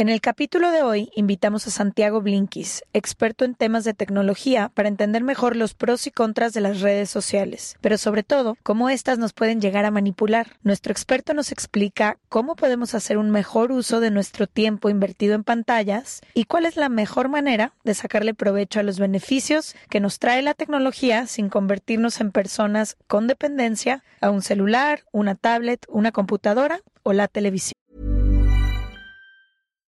En el capítulo de hoy invitamos a Santiago Blinkis, experto en temas de tecnología, para entender mejor los pros y contras de las redes sociales, pero sobre todo cómo éstas nos pueden llegar a manipular. Nuestro experto nos explica cómo podemos hacer un mejor uso de nuestro tiempo invertido en pantallas y cuál es la mejor manera de sacarle provecho a los beneficios que nos trae la tecnología sin convertirnos en personas con dependencia a un celular, una tablet, una computadora o la televisión.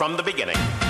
From the beginning.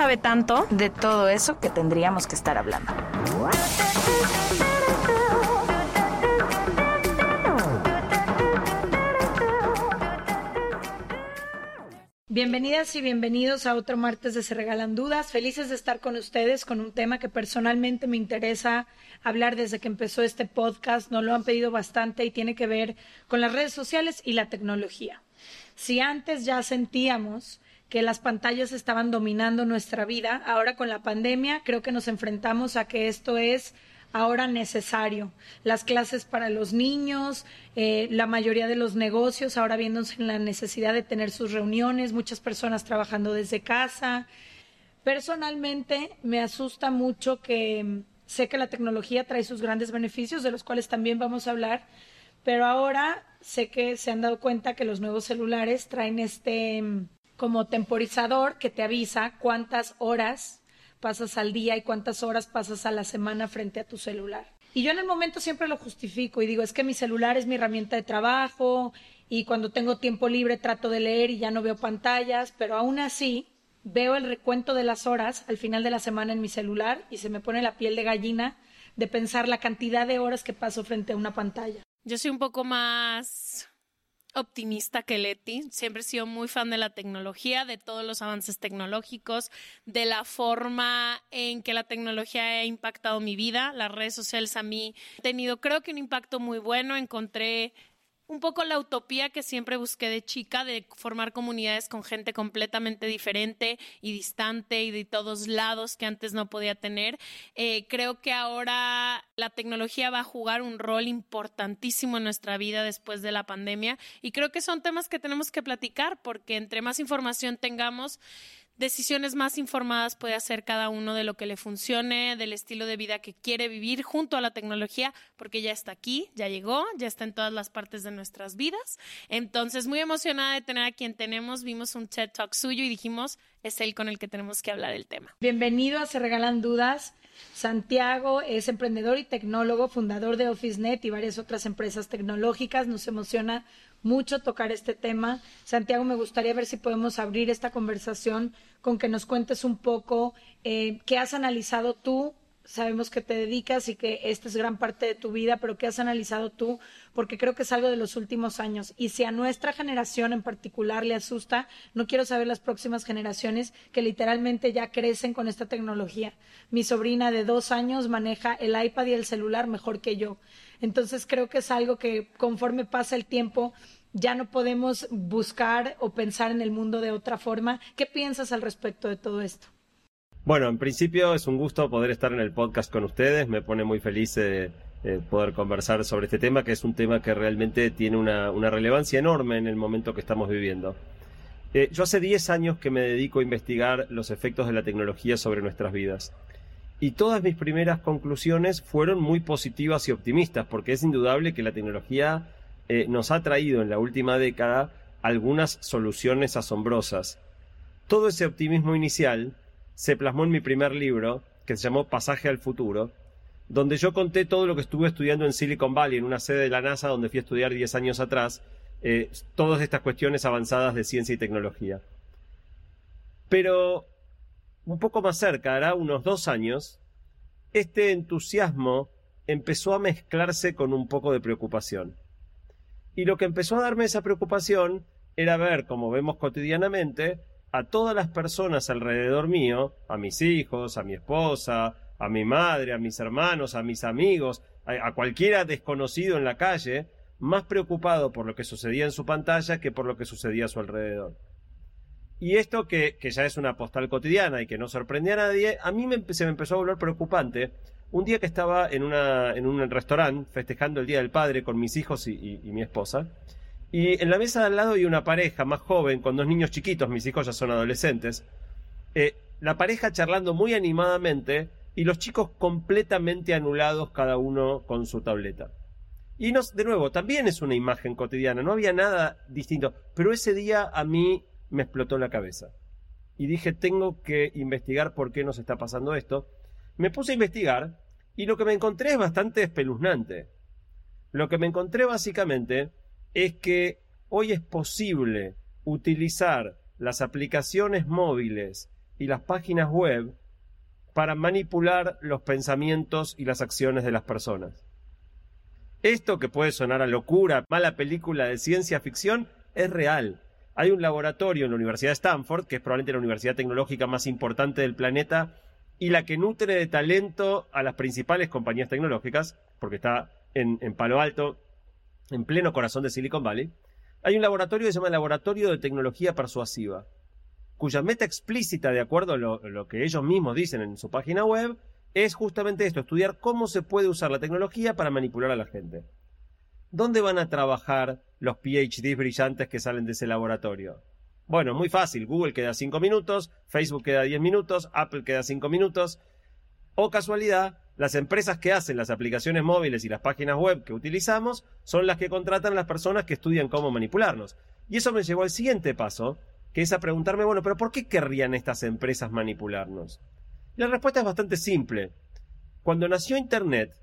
sabe tanto de todo eso que tendríamos que estar hablando. Bienvenidas y bienvenidos a otro martes de Se Regalan Dudas. Felices de estar con ustedes con un tema que personalmente me interesa hablar desde que empezó este podcast. Nos lo han pedido bastante y tiene que ver con las redes sociales y la tecnología. Si antes ya sentíamos que las pantallas estaban dominando nuestra vida. Ahora con la pandemia creo que nos enfrentamos a que esto es ahora necesario. Las clases para los niños, eh, la mayoría de los negocios ahora viéndose en la necesidad de tener sus reuniones, muchas personas trabajando desde casa. Personalmente me asusta mucho que mm, sé que la tecnología trae sus grandes beneficios, de los cuales también vamos a hablar, pero ahora sé que se han dado cuenta que los nuevos celulares traen este mm, como temporizador que te avisa cuántas horas pasas al día y cuántas horas pasas a la semana frente a tu celular. Y yo en el momento siempre lo justifico y digo, es que mi celular es mi herramienta de trabajo y cuando tengo tiempo libre trato de leer y ya no veo pantallas, pero aún así veo el recuento de las horas al final de la semana en mi celular y se me pone la piel de gallina de pensar la cantidad de horas que paso frente a una pantalla. Yo soy un poco más optimista que Leti. Siempre he sido muy fan de la tecnología, de todos los avances tecnológicos, de la forma en que la tecnología ha impactado mi vida. Las redes sociales a mí han tenido, creo que un impacto muy bueno. Encontré un poco la utopía que siempre busqué de chica, de formar comunidades con gente completamente diferente y distante y de todos lados que antes no podía tener. Eh, creo que ahora la tecnología va a jugar un rol importantísimo en nuestra vida después de la pandemia y creo que son temas que tenemos que platicar porque entre más información tengamos, decisiones más informadas puede hacer cada uno de lo que le funcione, del estilo de vida que quiere vivir junto a la tecnología, porque ya está aquí, ya llegó, ya está en todas las partes de nuestras vidas. Entonces, muy emocionada de tener a quien tenemos. Vimos un TED Talk suyo y dijimos, es él con el que tenemos que hablar el tema. Bienvenido a Se Regalan Dudas. Santiago es emprendedor y tecnólogo, fundador de OfficeNet y varias otras empresas tecnológicas. Nos emociona mucho tocar este tema. Santiago, me gustaría ver si podemos abrir esta conversación con que nos cuentes un poco eh, qué has analizado tú sabemos que te dedicas y que esta es gran parte de tu vida, pero ¿qué has analizado tú? Porque creo que es algo de los últimos años. Y si a nuestra generación en particular le asusta, no quiero saber las próximas generaciones que literalmente ya crecen con esta tecnología. Mi sobrina de dos años maneja el iPad y el celular mejor que yo. Entonces creo que es algo que conforme pasa el tiempo ya no podemos buscar o pensar en el mundo de otra forma. ¿Qué piensas al respecto de todo esto? Bueno, en principio es un gusto poder estar en el podcast con ustedes. Me pone muy feliz eh, eh, poder conversar sobre este tema, que es un tema que realmente tiene una, relevancia enorme en el momento que estamos viviendo. Eh, yo hace 10 años que me dedico a investigar los efectos de la tecnología sobre nuestras vidas. Y todas mis primeras conclusiones fueron muy positivas y optimistas, porque es indudable que la tecnología nos ha traído en la última década algunas soluciones asombrosas. Todo ese optimismo inicial se plasmó en mi primer libro, que se llamó Pasaje al Futuro, donde yo conté todo lo que estuve estudiando en Silicon Valley, en una sede de la NASA donde fui a estudiar 10 años atrás, eh, todas estas cuestiones avanzadas de ciencia y tecnología. Pero un poco más cerca, hará unos dos años, este entusiasmo empezó a mezclarse con un poco de preocupación. Y lo que empezó a darme esa preocupación era ver, como vemos cotidianamente, a todas las personas alrededor mío, a mis hijos, a mi esposa, a mi madre, a mis hermanos, a mis amigos, a, cualquiera desconocido en la calle, más preocupado por lo que sucedía en su pantalla que por lo que sucedía a su alrededor. Y esto que, que ya es una postal cotidiana y que no sorprende a nadie, a mí me, se me empezó a volver preocupante. Un día que estaba en, una, en un restaurante festejando el Día del Padre con mis hijos y mi esposa, y en la mesa de al lado hay una pareja más joven con dos niños chiquitos, mis hijos ya son adolescentes. Eh, la pareja charlando muy animadamente y los chicos completamente anulados cada uno con su tableta. Y no, de nuevo, también es una imagen cotidiana, no había nada distinto, pero ese día a mí me explotó la cabeza. Y dije, tengo que investigar por qué nos está pasando esto. Me puse a investigar y lo que me encontré es bastante espeluznante. Lo que me encontré básicamente es que hoy es posible utilizar las aplicaciones móviles y las páginas web para manipular los pensamientos y las acciones de las personas. Esto que puede sonar a locura, mala película de ciencia ficción, es real. Hay un laboratorio en la Universidad de Stanford, que es probablemente la universidad tecnológica más importante del planeta y la que nutre de talento a las principales compañías tecnológicas, porque está en, en Palo Alto, en pleno corazón de Silicon Valley, hay un laboratorio que se llama Laboratorio de Tecnología Persuasiva, cuya meta explícita, de acuerdo a lo, que ellos mismos dicen en su página web, es justamente esto, estudiar cómo se puede usar la tecnología para manipular a la gente. ¿Dónde van a trabajar los PhDs brillantes que salen de ese laboratorio? Bueno, muy fácil. Google queda 5 minutos, Facebook queda 10 minutos, Apple queda 5 minutos. O casualidad, las empresas que hacen las aplicaciones móviles y las páginas web que utilizamos son las que contratan a las personas que estudian cómo manipularnos. Y eso me llevó al siguiente paso, que es a preguntarme, bueno, pero ¿por qué querrían estas empresas manipularnos? La respuesta es bastante simple. Cuando nació Internet,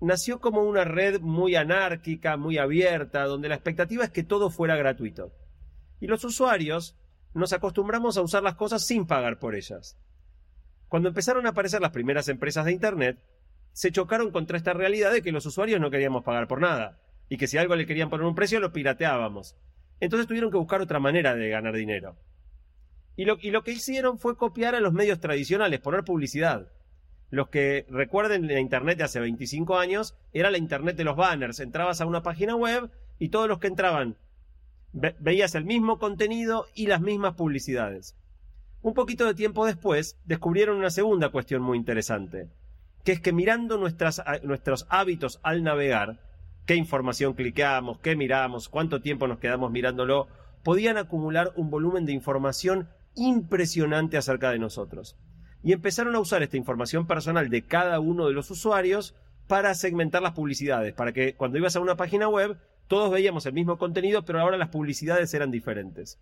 nació como una red muy anárquica, muy abierta, donde la expectativa es que todo fuera gratuito. Y los usuarios nos acostumbramos a usar las cosas sin pagar por ellas. Cuando empezaron a aparecer las primeras empresas de Internet, se chocaron contra esta realidad de que los usuarios no queríamos pagar por nada y que si algo le querían poner un precio lo pirateábamos. Entonces tuvieron que buscar otra manera de ganar dinero. Y lo, que hicieron fue copiar a los medios tradicionales, poner publicidad. Los que recuerden la Internet de hace 25 años, era la Internet de los banners. Entrabas a una página web y todos los que entraban veías el mismo contenido y las mismas publicidades. Un poquito de tiempo después, descubrieron una segunda cuestión muy interesante, que es que mirando nuestros hábitos al navegar, qué información cliqueamos, qué miramos, cuánto tiempo nos quedamos mirándolo, podían acumular un volumen de información impresionante acerca de nosotros. Y empezaron a usar esta información personal de cada uno de los usuarios para segmentar las publicidades, para que cuando ibas a una página web todos veíamos el mismo contenido, pero ahora las publicidades eran diferentes.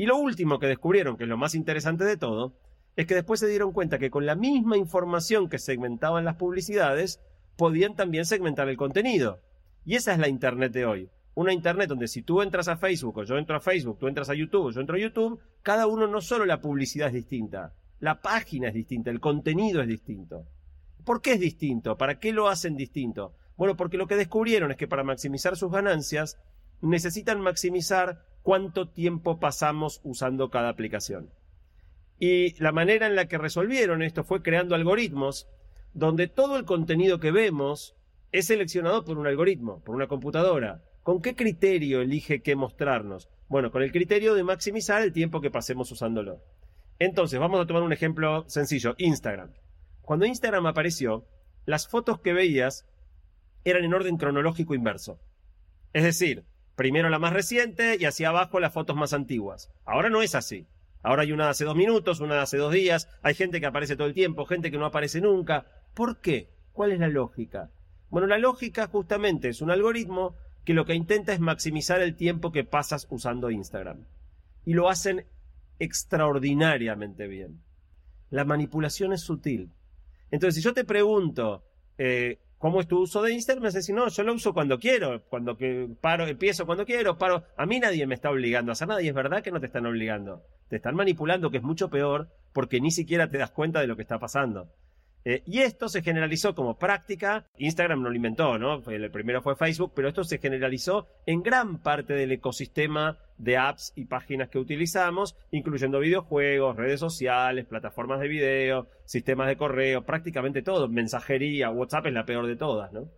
Y lo último que descubrieron, que es lo más interesante de todo, es que después se dieron cuenta que con la misma información que segmentaban las publicidades, podían también segmentar el contenido. Y esa es la Internet de hoy. Una Internet donde si tú entras a Facebook o yo entro a Facebook, tú entras a YouTube o yo entro a YouTube, cada uno no solo la publicidad es distinta, la página es distinta, el contenido es distinto. ¿Por qué es distinto? ¿Para qué lo hacen distinto? Bueno, porque lo que descubrieron es que para maximizar sus ganancias necesitan maximizar cuánto tiempo pasamos usando cada aplicación. Y la manera en la que resolvieron esto fue creando algoritmos donde todo el contenido que vemos es seleccionado por un algoritmo, por una computadora. ¿Con qué criterio elige qué mostrarnos? Bueno, con el criterio de maximizar el tiempo que pasemos usándolo. Entonces, vamos a tomar un ejemplo sencillo, Instagram. Cuando Instagram apareció, las fotos que veías eran en orden cronológico inverso. Es decir, primero la más reciente y hacia abajo las fotos más antiguas. Ahora no es así. Ahora hay una de hace dos minutos, una de hace dos días, hay gente que aparece todo el tiempo, gente que no aparece nunca. ¿Por qué? ¿Cuál es la lógica? Bueno, la lógica justamente es un algoritmo que lo que intenta es maximizar el tiempo que pasas usando Instagram. Y lo hacen extraordinariamente bien. La manipulación es sutil. Entonces, si yo te pregunto, eh, ¿cómo es tu uso de Instagram? Me decir, no, yo lo uso cuando quiero, cuando que paro, empiezo cuando quiero, paro. A mí nadie me está obligando a hacer nada y es verdad que no te están obligando. Te están manipulando, que es mucho peor, porque ni siquiera te das cuenta de lo que está pasando. Eh, y esto se generalizó como práctica. Instagram no lo inventó, ¿no? El primero fue Facebook, pero esto se generalizó en gran parte del ecosistema de apps y páginas que utilizamos, incluyendo videojuegos, redes sociales, plataformas de video, sistemas de correo, prácticamente todo. Mensajería, WhatsApp es la peor de todas, ¿no?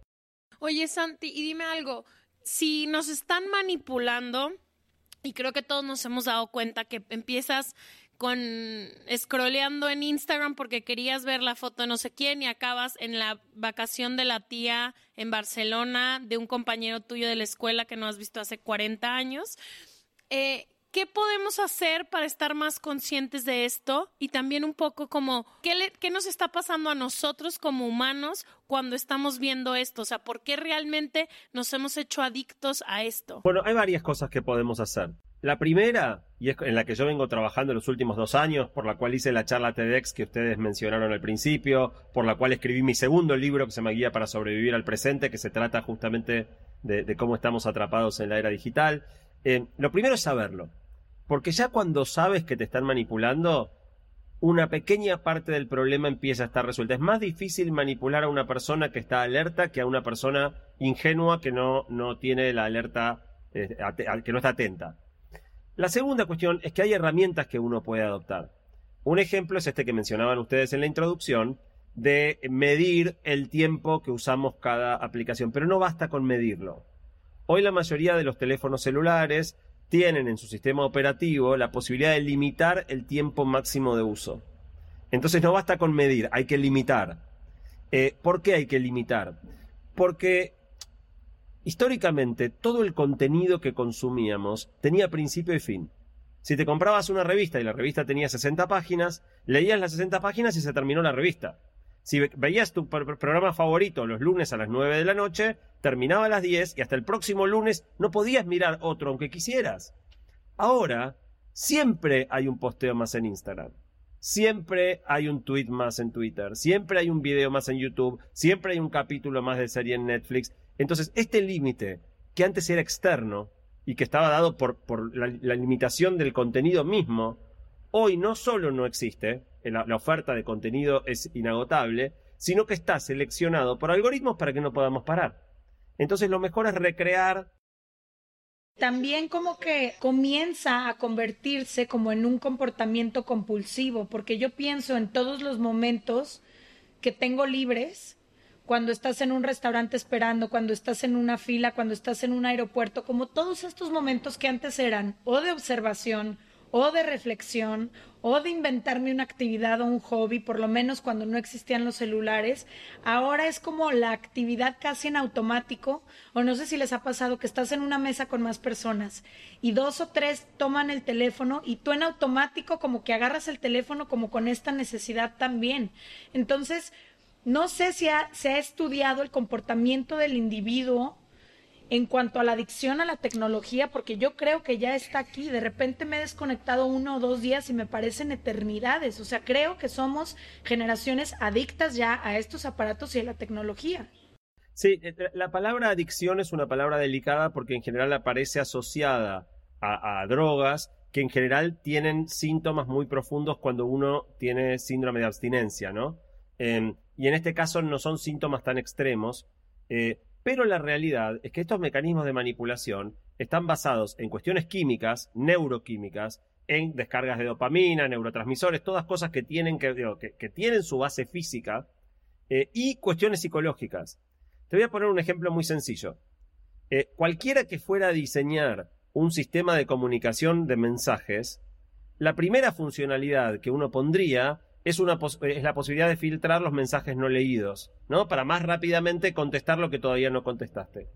Oye, Santi, y dime algo. Si nos están manipulando, y creo que todos nos hemos dado cuenta que empiezas con scrolleando en Instagram porque querías ver la foto de no sé quién y acabas en la vacación de la tía en Barcelona de un compañero tuyo de la escuela que no has visto hace 40 años. Eh, ¿Qué podemos hacer para estar más conscientes de esto? Y también un poco como, ¿qué, ¿qué, nos está pasando a nosotros como humanos cuando estamos viendo esto? O sea, ¿por qué realmente nos hemos hecho adictos a esto? Bueno, hay varias cosas que podemos hacer. La primera, y es en la que yo vengo trabajando los últimos dos años, por la cual hice la charla TEDx que ustedes mencionaron al principio, por la cual escribí mi segundo libro que se llama Guía para sobrevivir al presente, que se trata justamente de, cómo estamos atrapados en la era digital. Eh, lo primero es saberlo, porque ya cuando sabes que te están manipulando, una pequeña parte del problema empieza a estar resuelta. Es más difícil manipular a una persona que está alerta que a una persona ingenua que no, no tiene la alerta, eh, que no está atenta. La segunda cuestión es que hay herramientas que uno puede adoptar. Un ejemplo es este que mencionaban ustedes en la introducción, de medir el tiempo que usamos cada aplicación, pero no basta con medirlo. Hoy la mayoría de los teléfonos celulares tienen en su sistema operativo la posibilidad de limitar el tiempo máximo de uso. Entonces no basta con medir, hay que limitar. Eh, ¿Por qué hay que limitar? Porque históricamente todo el contenido que consumíamos tenía principio y fin. Si te comprabas una revista y la revista tenía 60 páginas, leías las 60 páginas y se terminó la revista. Si veías tu programa favorito los lunes a las 9 de la noche, terminaba a las 10 y hasta el próximo lunes no podías mirar otro aunque quisieras. Ahora, siempre hay un posteo más en Instagram. Siempre hay un tweet más en Twitter, siempre hay un video más en YouTube, siempre hay un capítulo más de serie en Netflix, entonces, este límite, que antes era externo y que estaba dado por, la, limitación del contenido mismo, hoy no solo no existe, la, la oferta de contenido es inagotable, sino que está seleccionado por algoritmos para que no podamos parar. Entonces, lo mejor es recrear también como que comienza a convertirse como en un comportamiento compulsivo, porque yo pienso en todos los momentos que tengo libres cuando estás en un restaurante esperando, cuando estás en una fila, cuando estás en un aeropuerto, como todos estos momentos que antes eran o de observación o de reflexión o de inventarme una actividad o un hobby, por lo menos cuando no existían los celulares, ahora es como la actividad casi en automático, o no sé si les ha pasado que estás en una mesa con más personas y dos o tres toman el teléfono y tú en automático como que agarras el teléfono como con esta necesidad también. Entonces, no sé si se ha estudiado el comportamiento del individuo en cuanto a la adicción a la tecnología, porque yo creo que ya está aquí. De repente me he desconectado uno o dos días y me parecen eternidades. O sea, creo que somos generaciones adictas ya a estos aparatos y a la tecnología. Sí, eh, la palabra adicción es una palabra delicada porque en general aparece asociada a, drogas que en general tienen síntomas muy profundos cuando uno tiene síndrome de abstinencia, ¿no? Em, y en este caso no son síntomas tan extremos, eh, pero la realidad es que estos mecanismos de manipulación están basados en cuestiones químicas, neuroquímicas, en descargas de dopamina, neurotransmisores, todas cosas que tienen, que, tienen su base física eh, y cuestiones psicológicas. Te voy a poner un ejemplo muy sencillo. Eh, cualquiera que fuera a diseñar un sistema de comunicación de mensajes, la primera funcionalidad que uno pondría es, una es la posibilidad de filtrar los mensajes no leídos, ¿no? Para más rápidamente contestar lo que todavía no contestaste.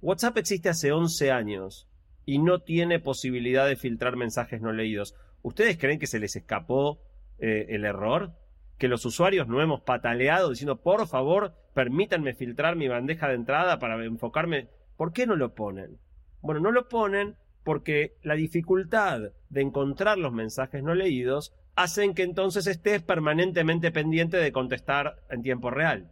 WhatsApp existe hace 11 años y no tiene posibilidad de filtrar mensajes no leídos. ¿Ustedes creen que se les escapó eh, el error? ¿Que los usuarios no hemos pataleado diciendo, por favor, permítanme filtrar mi bandeja de entrada para enfocarme? ¿Por qué no lo ponen? Bueno, no lo ponen porque la dificultad de encontrar los mensajes no leídos hacen que entonces estés permanentemente pendiente de contestar en tiempo real.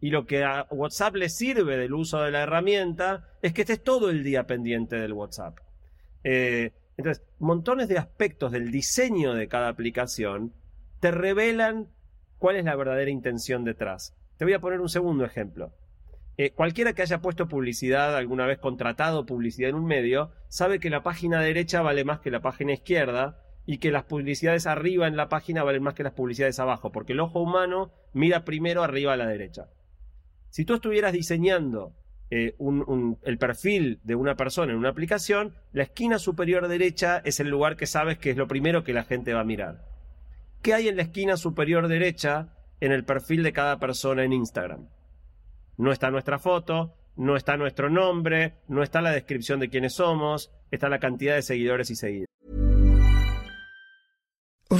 Y lo que a WhatsApp le sirve del uso de la herramienta es que estés todo el día pendiente del WhatsApp. Eh, entonces, montones de aspectos del diseño de cada aplicación te revelan cuál es la verdadera intención detrás. Te voy a poner un segundo ejemplo. Eh, cualquiera que haya puesto publicidad, alguna vez contratado publicidad en un medio, sabe que la página derecha vale más que la página izquierda y que las publicidades arriba en la página valen más que las publicidades abajo, porque el ojo humano mira primero arriba a la derecha. Si tú estuvieras diseñando eh, el perfil de una persona en una aplicación, la esquina superior derecha es el lugar que sabes que es lo primero que la gente va a mirar. ¿Qué hay en la esquina superior derecha en el perfil de cada persona en Instagram? No está nuestra foto, no está nuestro nombre, no está la descripción de quiénes somos, está la cantidad de seguidores y seguidas.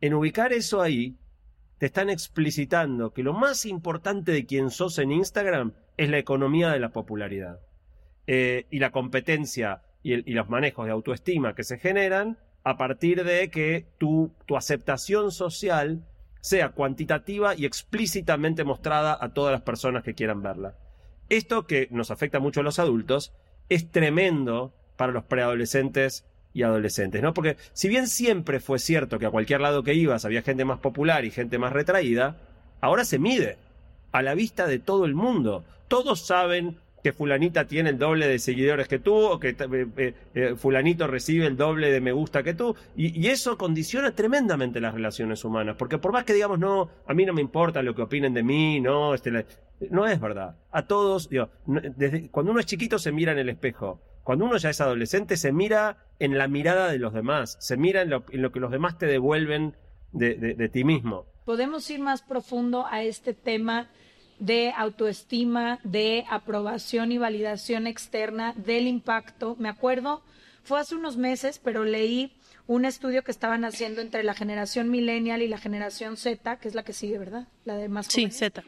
En ubicar eso ahí, te están explicitando que lo más importante de quien sos en Instagram es la economía de la popularidad. Eh, y la competencia y, los manejos de autoestima que se generan a partir de que tu, tu aceptación social sea cuantitativa y explícitamente mostrada a todas las personas que quieran verla. Esto que nos afecta mucho a los adultos es tremendo para los preadolescentes y adolescentes, ¿no? Porque si bien siempre fue cierto que a cualquier lado que ibas había gente más popular y gente más retraída, ahora se mide a la vista de todo el mundo. Todos saben que fulanita tiene el doble de seguidores que tú, o que eh, eh, eh, fulanito recibe el doble de me gusta que tú, y, eso condiciona tremendamente las relaciones humanas, porque por más que digamos, no, a mí no me importa lo que opinen de mí, no, este, no es verdad. A todos, digo, cuando uno es chiquito se mira en el espejo, cuando uno ya es adolescente se mira en la mirada de los demás, se mira en lo, que los demás te devuelven de ti mismo. Podemos ir más profundo a este tema de autoestima, de aprobación y validación externa, del impacto. Me acuerdo, fue hace unos meses, pero leí un estudio que estaban haciendo entre la generación millennial y la generación Z, que es la que sigue, ¿verdad? La de más Sí, Z.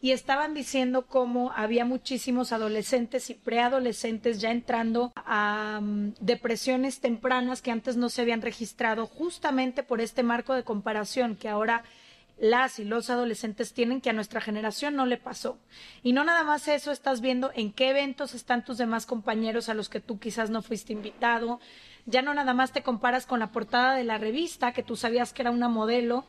Y estaban diciendo cómo había muchísimos adolescentes y preadolescentes ya entrando a mm, depresiones tempranas que antes no se habían registrado justamente por este marco de comparación que ahora las y los adolescentes tienen que a nuestra generación no le pasó. Y no nada más eso, estás viendo en qué eventos están tus demás compañeros a los que tú quizás no fuiste invitado. Ya no nada más te comparas con la portada de la revista, que tú sabías que era una modelo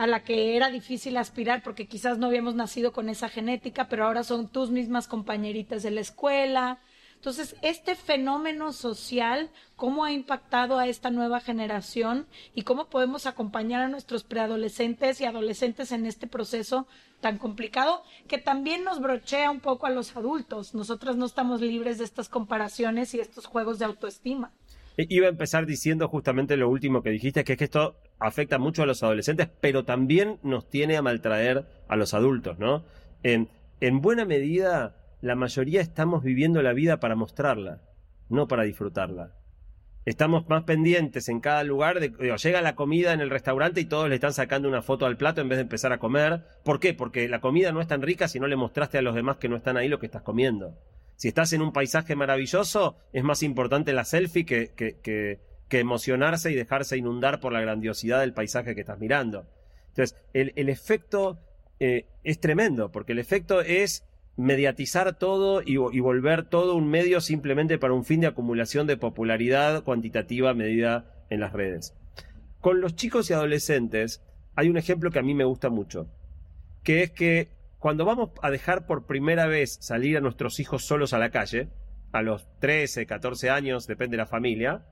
a la que era difícil aspirar porque quizás no habíamos nacido con esa genética, pero ahora son tus mismas compañeritas de la escuela, entonces, este fenómeno social, ¿cómo ha impactado a esta nueva generación y cómo podemos acompañar a nuestros preadolescentes y adolescentes en este proceso tan complicado que también nos brochea un poco a los adultos? Nosotras no estamos libres de estas comparaciones y estos juegos de autoestima. Iba a empezar diciendo justamente lo último que dijiste, que es que esto afecta mucho a los adolescentes, pero también nos tiene a maltraer a los adultos, ¿no? En, en buena medida, la mayoría estamos viviendo la vida para mostrarla, no para disfrutarla. Estamos más pendientes en cada lugar de, llega la comida en el restaurante y todos le están sacando una foto al plato en vez de empezar a comer. ¿Por qué? Porque la comida no es tan rica si no le mostraste a los demás que no están ahí lo que estás comiendo. Si estás en un paisaje maravilloso, es más importante la selfie que, emocionarse y dejarse inundar por la grandiosidad del paisaje que estás mirando. Entonces, el, efecto eh, es tremendo, porque el efecto es mediatizar todo y, volver todo un medio simplemente para un fin de acumulación de popularidad cuantitativa medida en las redes. Con los chicos y adolescentes hay un ejemplo que a mí me gusta mucho, que es que cuando vamos a dejar por primera vez salir a nuestros hijos solos a la calle, a los 13, 14 años, depende de la familia,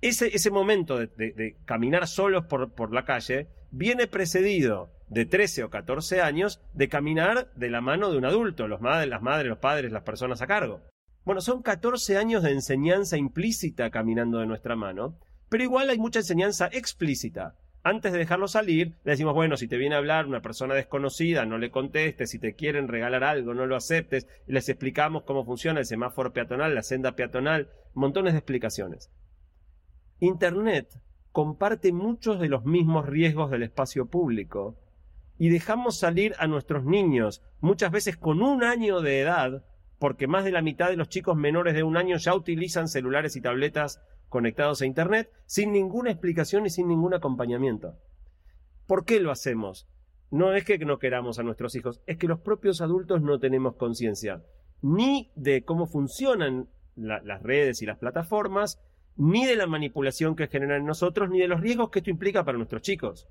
ese, ese momento de, caminar solos por, por la calle viene precedido de 13 o 14 años de caminar de la mano de un adulto, los madres, las madres, los padres, las personas a cargo. Bueno, son 14 años de enseñanza implícita caminando de nuestra mano, pero igual hay mucha enseñanza explícita. Antes de dejarlo salir, le decimos, bueno, si te viene a hablar una persona desconocida, no le contestes, si te quieren regalar algo, no lo aceptes, les explicamos cómo funciona el semáforo peatonal, la senda peatonal, montones de explicaciones. Internet comparte muchos de los mismos riesgos del espacio público y dejamos salir a nuestros niños, muchas veces con un año de edad, porque más de la mitad de los chicos menores de un año ya utilizan celulares y tabletas conectados a Internet sin ninguna explicación y sin ningún acompañamiento. ¿Por qué lo hacemos? No es que no queramos a nuestros hijos, es que los propios adultos no tenemos conciencia ni de cómo funcionan las redes y las plataformas, ni de la manipulación que generan en nosotros, ni de los riesgos que esto implica para nuestros chicos.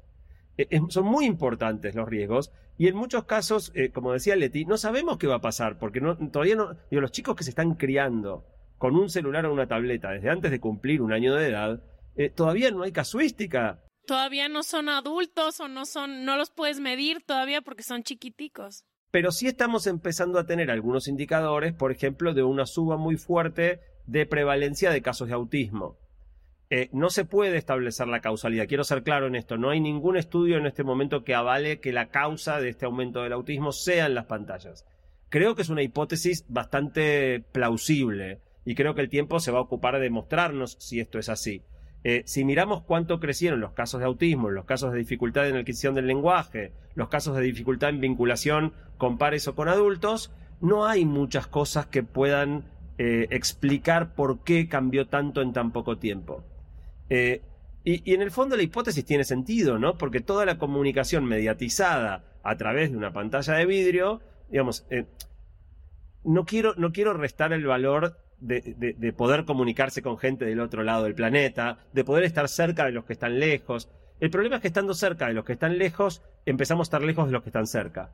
Eh, son muy importantes los riesgos y en muchos casos, eh, como decía Leti, no sabemos qué va a pasar porque no, todavía no, digo, los chicos que se están criando con un celular o una tableta desde antes de cumplir un año de edad, eh, todavía no hay casuística. Todavía no son adultos o no son, no los puedes medir todavía porque son chiquiticos. Pero sí estamos empezando a tener algunos indicadores, por ejemplo, de una suba muy fuerte de prevalencia de casos de autismo. Eh, no se puede establecer la causalidad. Quiero ser claro en esto. No hay ningún estudio en este momento que avale que la causa de este aumento del autismo sean las pantallas. Creo que es una hipótesis bastante plausible y creo que el tiempo se va a ocupar de mostrarnos si esto es así. Eh, si miramos cuánto crecieron los casos de autismo, los casos de dificultad en adquisición del lenguaje, los casos de dificultad en vinculación con pares o con adultos, no hay muchas cosas que puedan eh, explicar por qué cambió tanto en tan poco tiempo. Eh, Y, en el fondo la hipótesis tiene sentido, ¿no? Porque toda la comunicación mediatizada a través de una pantalla de vidrio, digamos, eh, no, quiero, no quiero restar el valor de, poder comunicarse con gente del otro lado del planeta, de poder estar cerca de los que están lejos. El problema es que estando cerca de los que están lejos, empezamos a estar lejos de los que están cerca.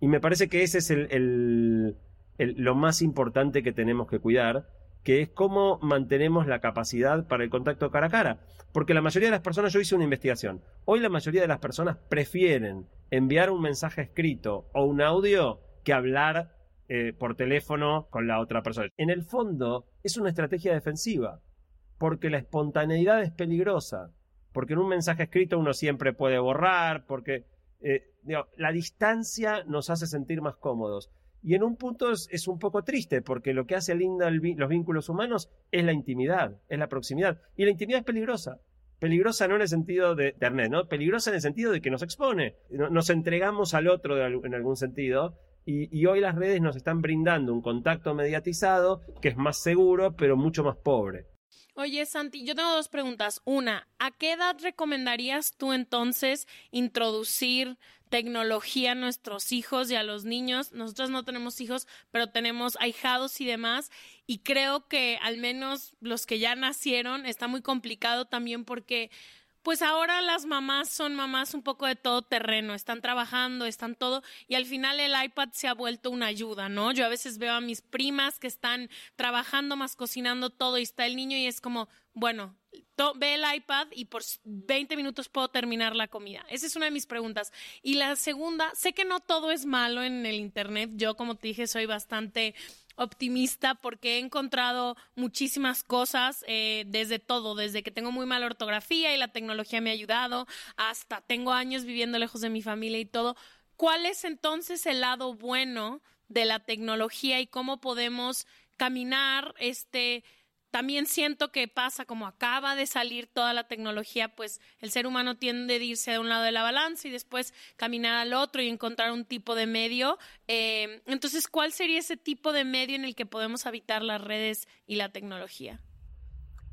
Y me parece que ese es el, lo más importante que tenemos que cuidar, que es cómo mantenemos la capacidad para el contacto cara a cara. Porque la mayoría de las personas, yo hice una investigación, hoy la mayoría de las personas prefieren enviar un mensaje escrito o un audio que hablar eh, por teléfono con la otra persona. En el fondo es una estrategia defensiva, porque la espontaneidad es peligrosa, porque en un mensaje escrito uno siempre puede borrar, porque eh, la distancia nos hace sentir más cómodos. Y en un punto es, un poco triste, porque lo que hace linda los vínculos humanos es la intimidad, es la proximidad. Y la intimidad es peligrosa. Peligrosa no en el sentido de Internet, ¿no? Peligrosa en el sentido de que nos expone. Nos entregamos al otro en algún sentido. Y, y hoy las redes nos están brindando un contacto mediatizado que es más seguro, pero mucho más pobre. Oye, Santi, yo tengo dos preguntas. Una, ¿a qué edad recomendarías tú entonces introducir tecnología a nuestros hijos y a los niños? Nosotros no tenemos hijos, pero tenemos ahijados y demás. Y creo que al menos los que ya nacieron está muy complicado también porque pues ahora las mamás son mamás un poco de todo terreno, están trabajando, están todo, y al final el iPad se ha vuelto una ayuda, ¿no? Yo a veces veo a mis primas que están trabajando más cocinando todo y está el niño y es como, bueno, ve el iPad y por 20 minutos puedo terminar la comida. Esa es una de mis preguntas. Y la segunda, sé que no todo es malo en el Internet. Yo, como te dije, soy bastante optimista porque he encontrado muchísimas cosas eh, desde todo, desde que tengo muy mala ortografía y la tecnología me ha ayudado, hasta tengo años viviendo lejos de mi familia y todo. ¿Cuál es entonces el lado bueno de la tecnología y cómo podemos caminar este también siento que pasa como acaba de salir toda la tecnología, pues el ser humano tiende a irse de un lado de la balanza y después caminar al otro y encontrar un tipo de medio. Eh, entonces, ¿cuál sería ese tipo de medio en el que podemos habitar las redes y la tecnología?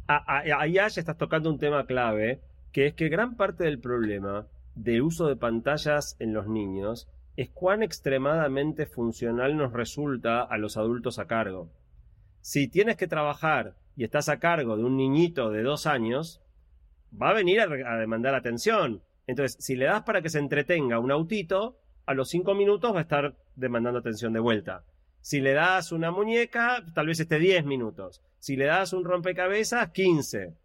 Ahí ya estás tocando un tema clave, que es que gran parte del problema del uso de pantallas en los niños es cuán extremadamente funcional nos resulta a los adultos a cargo. Si tienes que trabajar y estás a cargo de un niñito de dos años, va a venir a, demandar atención. Entonces, si le das para que se entretenga un autito, a los cinco minutos va a estar demandando atención de vuelta. Si le das una muñeca, tal vez esté diez minutos. Si le das un rompecabezas, quince.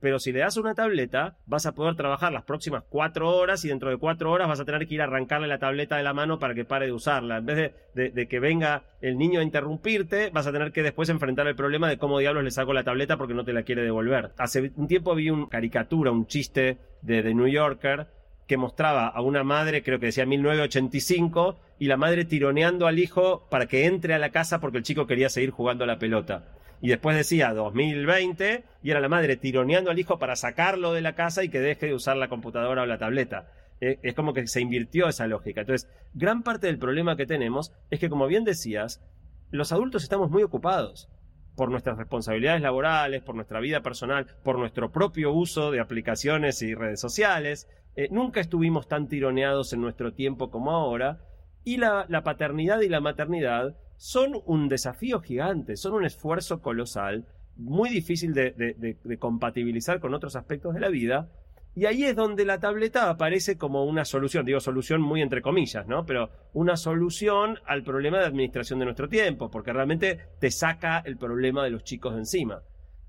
Pero si le das una tableta, vas a poder trabajar las próximas cuatro horas y dentro de cuatro horas vas a tener que ir a arrancarle la tableta de la mano para que pare de usarla. En vez de, que venga el niño a interrumpirte, vas a tener que después enfrentar el problema de cómo diablos le saco la tableta porque no te la quiere devolver. Hace un tiempo vi una caricatura, un chiste de The New Yorker que mostraba a una madre, creo que decía 1985, y la madre tironeando al hijo para que entre a la casa porque el chico quería seguir jugando a la pelota y después decía 2020 y era la madre tironeando al hijo para sacarlo de la casa y que deje de usar la computadora o la tableta. Eh, es como que se invirtió esa lógica. Entonces, gran parte del problema que tenemos es que, como bien decías, los adultos estamos muy ocupados por nuestras responsabilidades laborales, por nuestra vida personal, por nuestro propio uso de aplicaciones y redes sociales. Eh, nunca estuvimos tan tironeados en nuestro tiempo como ahora. Y la paternidad y la maternidad son un desafío gigante, son un esfuerzo colosal, muy difícil de, compatibilizar con otros aspectos de la vida. Y ahí es donde la tableta aparece como una solución, digo solución muy entre comillas, ¿no? Pero una solución al problema de administración de nuestro tiempo, porque realmente te saca el problema de los chicos de encima.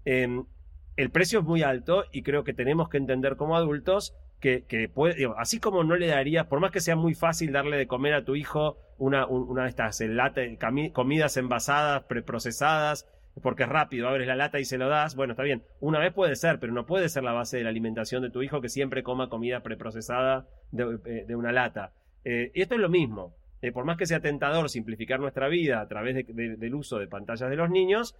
Em, el precio es muy alto y creo que tenemos que entender como adultos que, puede, así como no le darías, por más que sea muy fácil darle de comer a tu hijo una, una de estas eh, comidas envasadas, preprocesadas, porque es rápido, abres la lata y se lo das, bueno, está bien, una vez puede ser, pero no puede ser la base de la alimentación de tu hijo que siempre coma comida preprocesada de, eh, una lata. Eh, y esto es lo mismo. por más que sea tentador simplificar nuestra vida a través del uso de pantallas de los niños,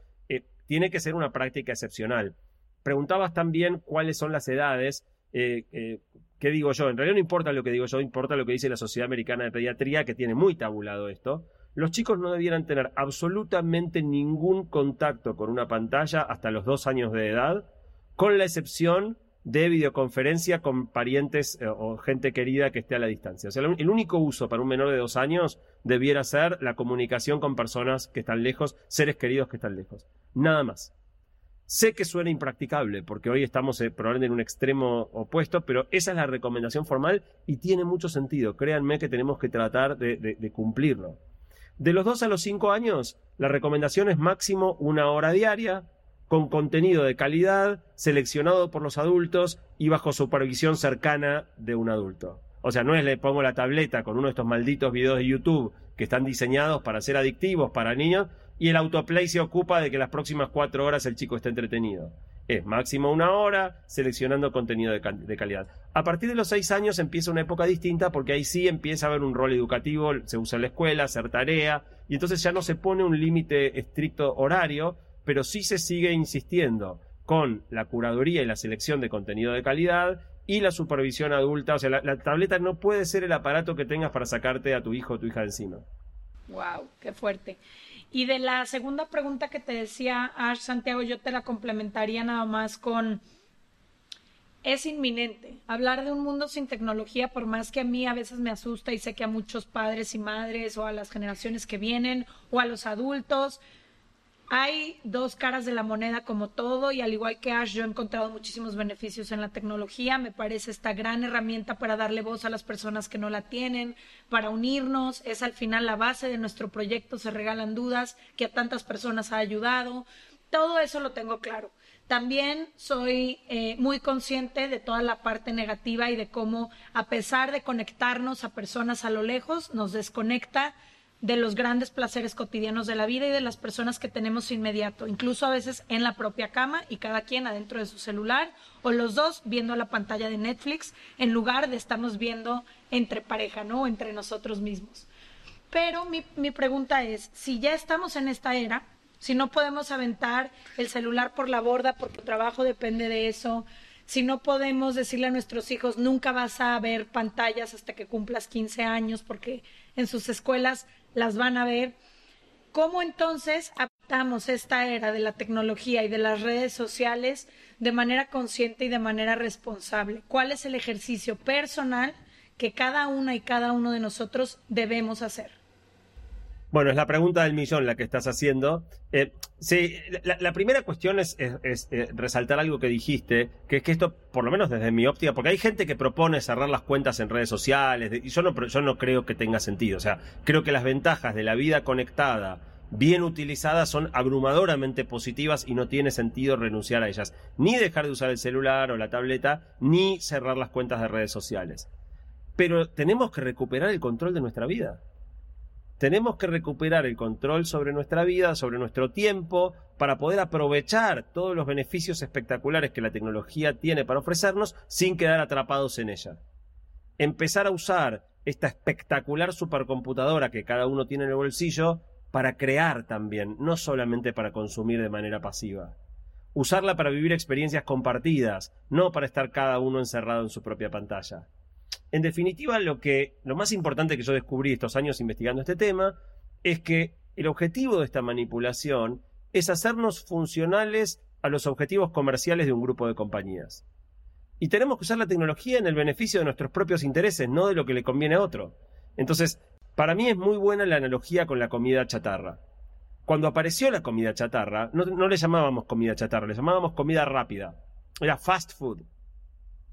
tiene que ser una práctica excepcional. Preguntabas también cuáles son las edades eh, eh, ¿qué digo yo? En realidad no importa lo que digo yo, importa lo que dice la Sociedad Americana de Pediatría, que tiene muy tabulado esto. Los chicos no debieran tener absolutamente ningún contacto con una pantalla hasta los dos años de edad, con la excepción de videoconferencia con parientes eh, o gente querida que esté a la distancia. O sea, el único uso para un menor de dos años debiera ser la comunicación con personas que están lejos, seres queridos que están lejos. Nada más. Sé que suena impracticable, porque hoy estamos eh, probablemente en un extremo opuesto, pero esa es la recomendación formal y tiene mucho sentido. Créanme que tenemos que tratar de, de cumplirlo. De los dos a los cinco años, la recomendación es máximo una hora diaria, con contenido de calidad, seleccionado por los adultos y bajo supervisión cercana de un adulto. O sea, no es le pongo la tableta con uno de estos malditos videos de YouTube que están diseñados para ser adictivos para niños y el autoplay se ocupa de que las próximas cuatro horas el chico esté entretenido. Es máximo una hora seleccionando contenido de, calidad. A partir de los seis años empieza una época distinta porque ahí sí empieza a haber un rol educativo, se usa en la escuela, hacer tarea y entonces ya no se pone un límite estricto horario, pero sí se sigue insistiendo con la curaduría y la selección de contenido de calidad y la supervisión adulta. O sea, la, tableta no puede ser el aparato que tengas para sacarte a tu hijo o tu hija de encima. Wow, qué fuerte. Y de la segunda pregunta que te decía Ash Santiago, yo te la complementaría nada más con es inminente. Hablar de un mundo sin tecnología, por más que a mí a veces me asusta y sé que a muchos padres y madres o a las generaciones que vienen o a los adultos, hay dos caras de la moneda como todo y al igual que Ash, yo he encontrado muchísimos beneficios en la tecnología. Me parece esta gran herramienta para darle voz a las personas que no la tienen, para unirnos. Es al final la base de nuestro proyecto Se Regalan Dudas, que a tantas personas ha ayudado. Todo eso lo tengo claro. También soy eh, muy consciente de toda la parte negativa y de cómo, a pesar de conectarnos a personas a lo lejos, nos desconecta de los grandes placeres cotidianos de la vida y de las personas que tenemos inmediato, incluso a veces en la propia cama y cada quien adentro de su celular o los dos viendo la pantalla de Netflix en lugar de estarnos viendo entre pareja, ¿no? Entre nosotros mismos. Pero mi, mi pregunta es, si ya estamos en esta era, si no podemos aventar el celular por la borda porque el trabajo depende de eso, si no podemos decirle a nuestros hijos, nunca vas a ver pantallas hasta que cumplas 15 años porque en sus escuelas las van a ver. ¿Cómo entonces adaptamos esta era de la tecnología y de las redes sociales de manera consciente y de manera responsable? ¿Cuál es el ejercicio personal que cada una y cada uno de nosotros debemos hacer? Bueno, es la pregunta del millón la que estás haciendo. Eh, sí, la, primera cuestión es, eh, resaltar algo que dijiste, que es que esto, por lo menos desde mi óptica, porque hay gente que propone cerrar las cuentas en redes sociales, y yo no, yo no creo que tenga sentido. O sea, creo que las ventajas de la vida conectada, bien utilizadas, son abrumadoramente positivas y no tiene sentido renunciar a ellas. Ni dejar de usar el celular o la tableta, ni cerrar las cuentas de redes sociales. Pero tenemos que recuperar el control de nuestra vida. Tenemos que recuperar el control sobre nuestra vida, sobre nuestro tiempo, para poder aprovechar todos los beneficios espectaculares que la tecnología tiene para ofrecernos sin quedar atrapados en ella. Empezar a usar esta espectacular supercomputadora que cada uno tiene en el bolsillo para crear también, no solamente para consumir de manera pasiva. Usarla para vivir experiencias compartidas, no para estar cada uno encerrado en su propia pantalla. En definitiva, lo que lo más importante que yo descubrí estos años investigando este tema es que el objetivo de esta manipulación es hacernos funcionales a los objetivos comerciales de un grupo de compañías. Y tenemos que usar la tecnología en el beneficio de nuestros propios intereses, no de lo que le conviene a otro. Entonces, para mí es muy buena la analogía con la comida chatarra. Cuando apareció la comida chatarra, no, no le llamábamos comida chatarra, le llamábamos comida rápida. Era fast food.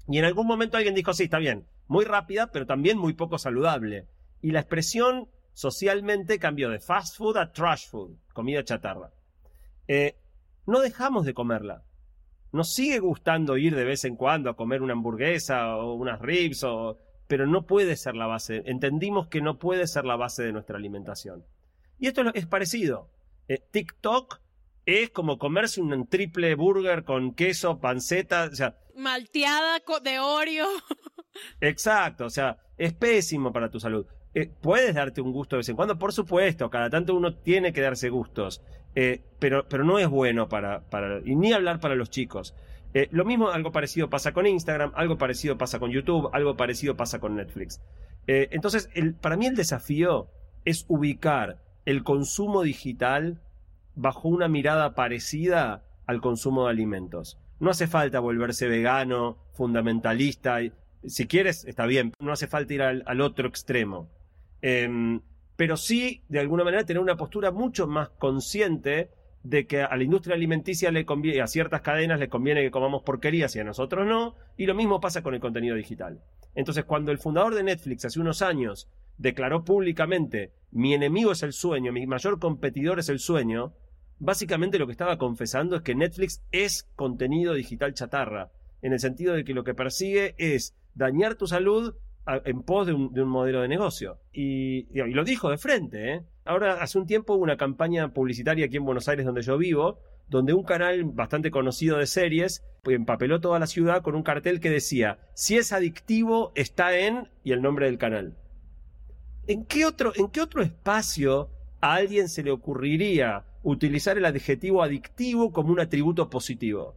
Y en algún momento alguien dijo, sí, está bien, muy rápida, pero también muy poco saludable. Y la expresión socialmente cambió de fast food a trash food, comida chatarra. Eh, no dejamos de comerla. Nos sigue gustando ir de vez en cuando a comer una hamburguesa o unas ribs, o... pero no puede ser la base. Entendimos que no puede ser la base de nuestra alimentación. Y esto es parecido. Eh, TikTok es como comerse un triple burger con queso, panceta, o sea... Malteada de Oreo. Exacto, o sea, es pésimo para tu salud. Eh, puedes darte un gusto de vez en cuando, por supuesto, cada tanto uno tiene que darse gustos, eh, pero, pero no es bueno para, para, y ni hablar para los chicos. Eh, lo mismo, algo parecido pasa con Instagram, algo parecido pasa con YouTube, algo parecido pasa con Netflix. entonces, el, para mí el desafío es ubicar el consumo digital bajo una mirada parecida al consumo de alimentos. No hace falta volverse vegano, fundamentalista. Si quieres, está bien. No hace falta ir al, otro extremo. Em, pero sí, de alguna manera, tener una postura mucho más consciente de que a la industria alimenticia le conviene, a ciertas cadenas le conviene que comamos porquerías y a nosotros no, y lo mismo pasa con el contenido digital. Entonces, cuando el fundador de Netflix hace unos años declaró públicamente mi enemigo es el sueño, mi mayor competidor es el sueño, básicamente lo que estaba confesando es que Netflix es contenido digital chatarra, en el sentido de que lo que persigue es dañar tu salud en pos de un, modelo de negocio. Y, lo dijo de frente. ¿eh? Ahora, hace un tiempo hubo una campaña publicitaria aquí en Buenos Aires, donde yo vivo, donde un canal bastante conocido de series empapeló toda la ciudad con un cartel que decía, si es adictivo, está en y el nombre del canal. ¿En qué otro, en qué otro espacio a alguien se le ocurriría utilizar el adjetivo adictivo como un atributo positivo?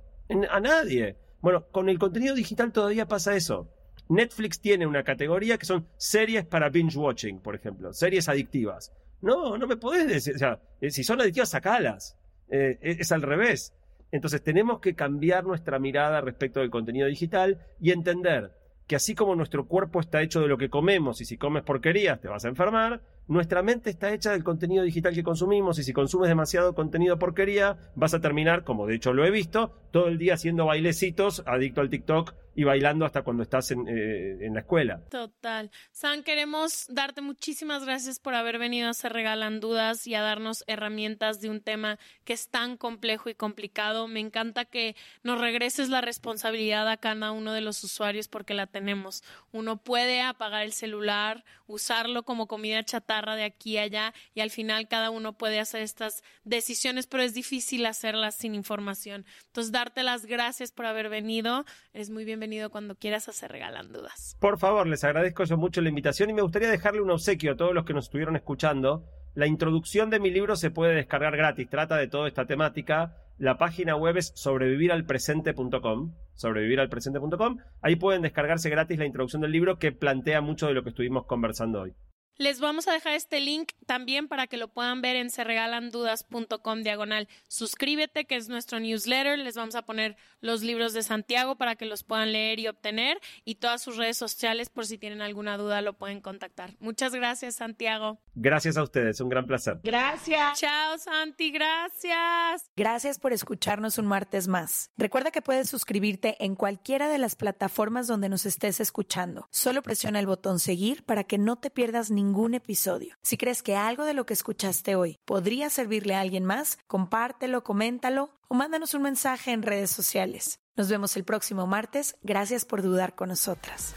a nadie. Bueno, con el contenido digital todavía pasa eso. Netflix tiene una categoría que son series para binge watching, por ejemplo, series adictivas. No, no me podés decir, o sea, eh, si son adictivas, sacalas. Eh, es al revés. Entonces tenemos que cambiar nuestra mirada respecto del contenido digital y entender que así como nuestro cuerpo está hecho de lo que comemos y si comes porquerías te vas a enfermar, nuestra mente está hecha del contenido digital que consumimos y si consumes demasiado contenido porquería vas a terminar, como de hecho lo he visto, todo el día haciendo bailecitos, adicto al TikTok y bailando hasta cuando estás en, eh, en, la escuela. Total. San, queremos darte muchísimas gracias por haber venido a Se Regalan Dudas y a darnos herramientas de un tema que es tan complejo y complicado. Me encanta que nos regreses la responsabilidad a cada uno de los usuarios porque la tenemos. Uno puede apagar el celular, usarlo como comida chatarra de aquí a allá y al final cada uno puede hacer estas decisiones, pero es difícil hacerlas sin información. Entonces, darte las gracias por haber venido. Eres muy bienvenido cuando quieras hacer regalan dudas. Por favor, les agradezco yo mucho la invitación y me gustaría dejarle un obsequio a todos los que nos estuvieron escuchando. La introducción de mi libro se puede descargar gratis, trata de toda esta temática. La página web es sobreviviralpresente.com, sobreviviralpresente.com. Ahí pueden descargarse gratis la introducción del libro que plantea mucho de lo que estuvimos conversando hoy. Les vamos a dejar este link también para que lo puedan ver en serregalandudas.com diagonal. Suscríbete, que es nuestro newsletter. Les vamos a poner los libros de Santiago para que los puedan leer y obtener y todas sus redes sociales por si tienen alguna duda lo pueden contactar. Muchas gracias, Santiago. Gracias a ustedes, un gran placer. Gracias. Chao, Santi, gracias. Gracias por escucharnos un martes más. Recuerda que puedes suscribirte en cualquiera de las plataformas donde nos estés escuchando. Solo presiona el botón seguir para que no te pierdas ningún ningún episodio. Si crees que algo de lo que escuchaste hoy podría servirle a alguien más, compártelo, coméntalo o mándanos un mensaje en redes sociales. Nos vemos el próximo martes. Gracias por dudar con nosotras.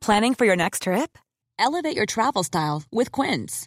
Planning for your next trip? Elevate your travel style with Quince.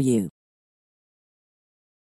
for you.